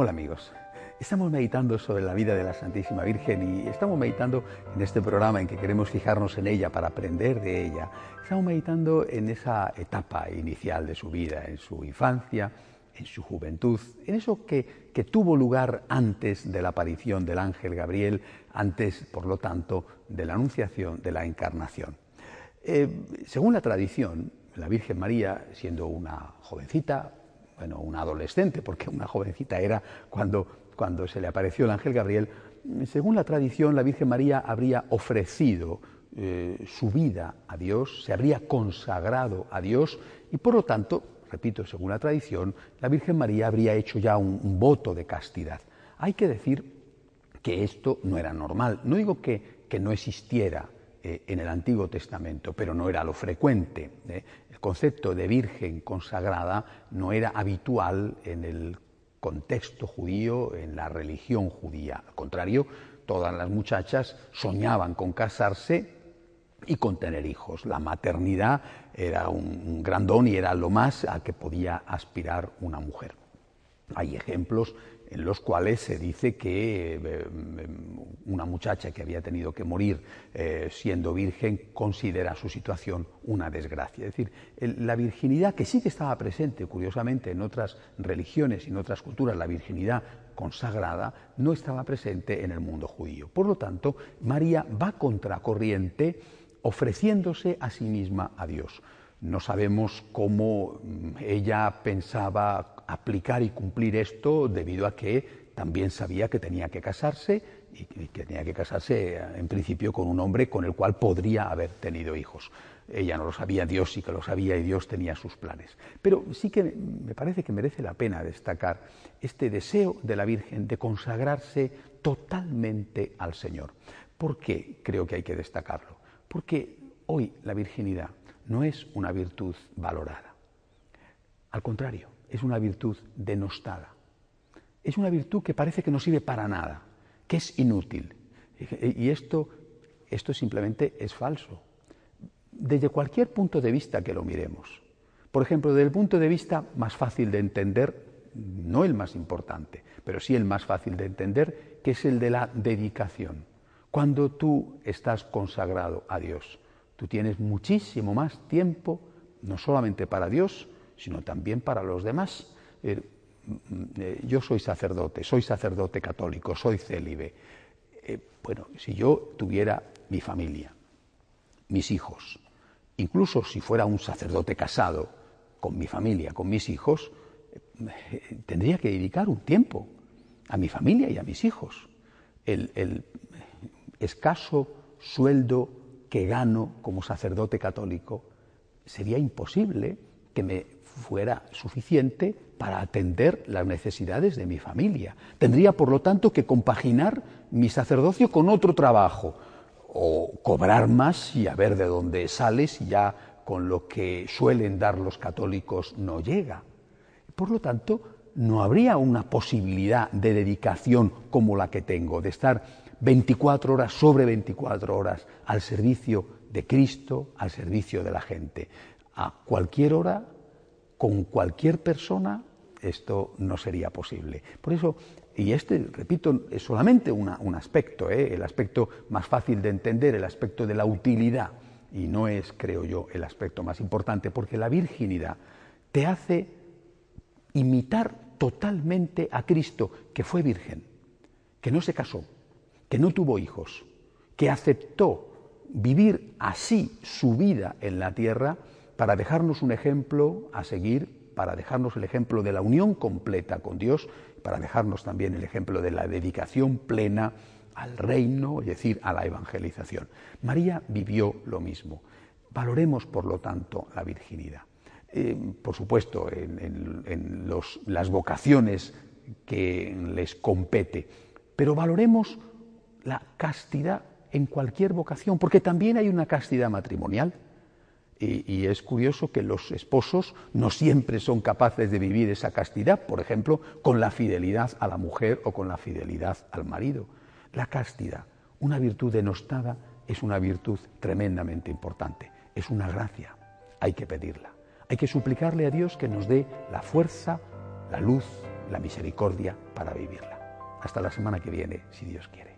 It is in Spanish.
Hola amigos, estamos meditando sobre la vida de la Santísima Virgen y estamos meditando en este programa en que queremos fijarnos en ella para aprender de ella. Estamos meditando en esa etapa inicial de su vida, en su infancia, en su juventud, en eso que, que tuvo lugar antes de la aparición del ángel Gabriel, antes, por lo tanto, de la anunciación de la encarnación. Eh, según la tradición, la Virgen María, siendo una jovencita, bueno, una adolescente, porque una jovencita era cuando, cuando se le apareció el ángel Gabriel, según la tradición, la Virgen María habría ofrecido eh, su vida a Dios, se habría consagrado a Dios y por lo tanto, repito, según la tradición, la Virgen María habría hecho ya un, un voto de castidad. Hay que decir que esto no era normal. No digo que, que no existiera eh, en el Antiguo Testamento, pero no era lo frecuente. ¿eh? El concepto de virgen consagrada no era habitual en el contexto judío, en la religión judía. Al contrario, todas las muchachas soñaban con casarse y con tener hijos. La maternidad era un, un gran don y era lo más a que podía aspirar una mujer. Hay ejemplos en los cuales se dice que eh, una muchacha que había tenido que morir eh, siendo virgen considera su situación una desgracia. Es decir, la virginidad que sí que estaba presente, curiosamente, en otras religiones y en otras culturas, la virginidad consagrada no estaba presente en el mundo judío. Por lo tanto, María va contracorriente ofreciéndose a sí misma a Dios. No sabemos cómo mm, ella pensaba aplicar y cumplir esto debido a que también sabía que tenía que casarse y que tenía que casarse en principio con un hombre con el cual podría haber tenido hijos. Ella no lo sabía, Dios sí que lo sabía y Dios tenía sus planes. Pero sí que me parece que merece la pena destacar este deseo de la Virgen de consagrarse totalmente al Señor. ¿Por qué creo que hay que destacarlo? Porque hoy la virginidad no es una virtud valorada. Al contrario, es una virtud denostada. Es una virtud que parece que no sirve para nada, que es inútil. Y esto, esto simplemente es falso. Desde cualquier punto de vista que lo miremos. Por ejemplo, desde el punto de vista más fácil de entender, no el más importante, pero sí el más fácil de entender, que es el de la dedicación. Cuando tú estás consagrado a Dios, tú tienes muchísimo más tiempo, no solamente para Dios, sino también para los demás. Eh, mm, eh, yo soy sacerdote, soy sacerdote católico, soy célibe. Eh, bueno, si yo tuviera mi familia, mis hijos, incluso si fuera un sacerdote casado con mi familia, con mis hijos, tendría que dedicar un tiempo a mi familia y a mis hijos. El, el escaso sueldo que gano como sacerdote católico sería imposible que me fuera suficiente para atender las necesidades de mi familia. Tendría, por lo tanto, que compaginar mi sacerdocio con otro trabajo o cobrar más y a ver de dónde sale si ya con lo que suelen dar los católicos no llega. Por lo tanto, no habría una posibilidad de dedicación como la que tengo, de estar 24 horas sobre 24 horas al servicio de Cristo, al servicio de la gente. A cualquier hora con cualquier persona esto no sería posible. Por eso, y este, repito, es solamente un aspecto, ¿eh? el aspecto más fácil de entender, el aspecto de la utilidad, y no es, creo yo, el aspecto más importante, porque la virginidad te hace imitar totalmente a Cristo, que fue virgen, que no se casó, que no tuvo hijos, que aceptó vivir así su vida en la tierra, para dejarnos un ejemplo a seguir, para dejarnos el ejemplo de la unión completa con Dios, para dejarnos también el ejemplo de la dedicación plena al reino, es decir, a la evangelización. María vivió lo mismo. Valoremos, por lo tanto, la virginidad. Eh, por supuesto, en, las vocaciones que les compete, pero valoremos la castidad en cualquier vocación, porque también hay una castidad matrimonial. Y, es curioso que los esposos no siempre son capaces de vivir esa castidad, por ejemplo, con la fidelidad a la mujer o con la fidelidad al marido. La castidad, una virtud denostada, es una virtud tremendamente importante, es una gracia, hay que pedirla. Hay que suplicarle a Dios que nos dé la fuerza, la luz, la misericordia para vivirla. Hasta la semana que viene, si Dios quiere.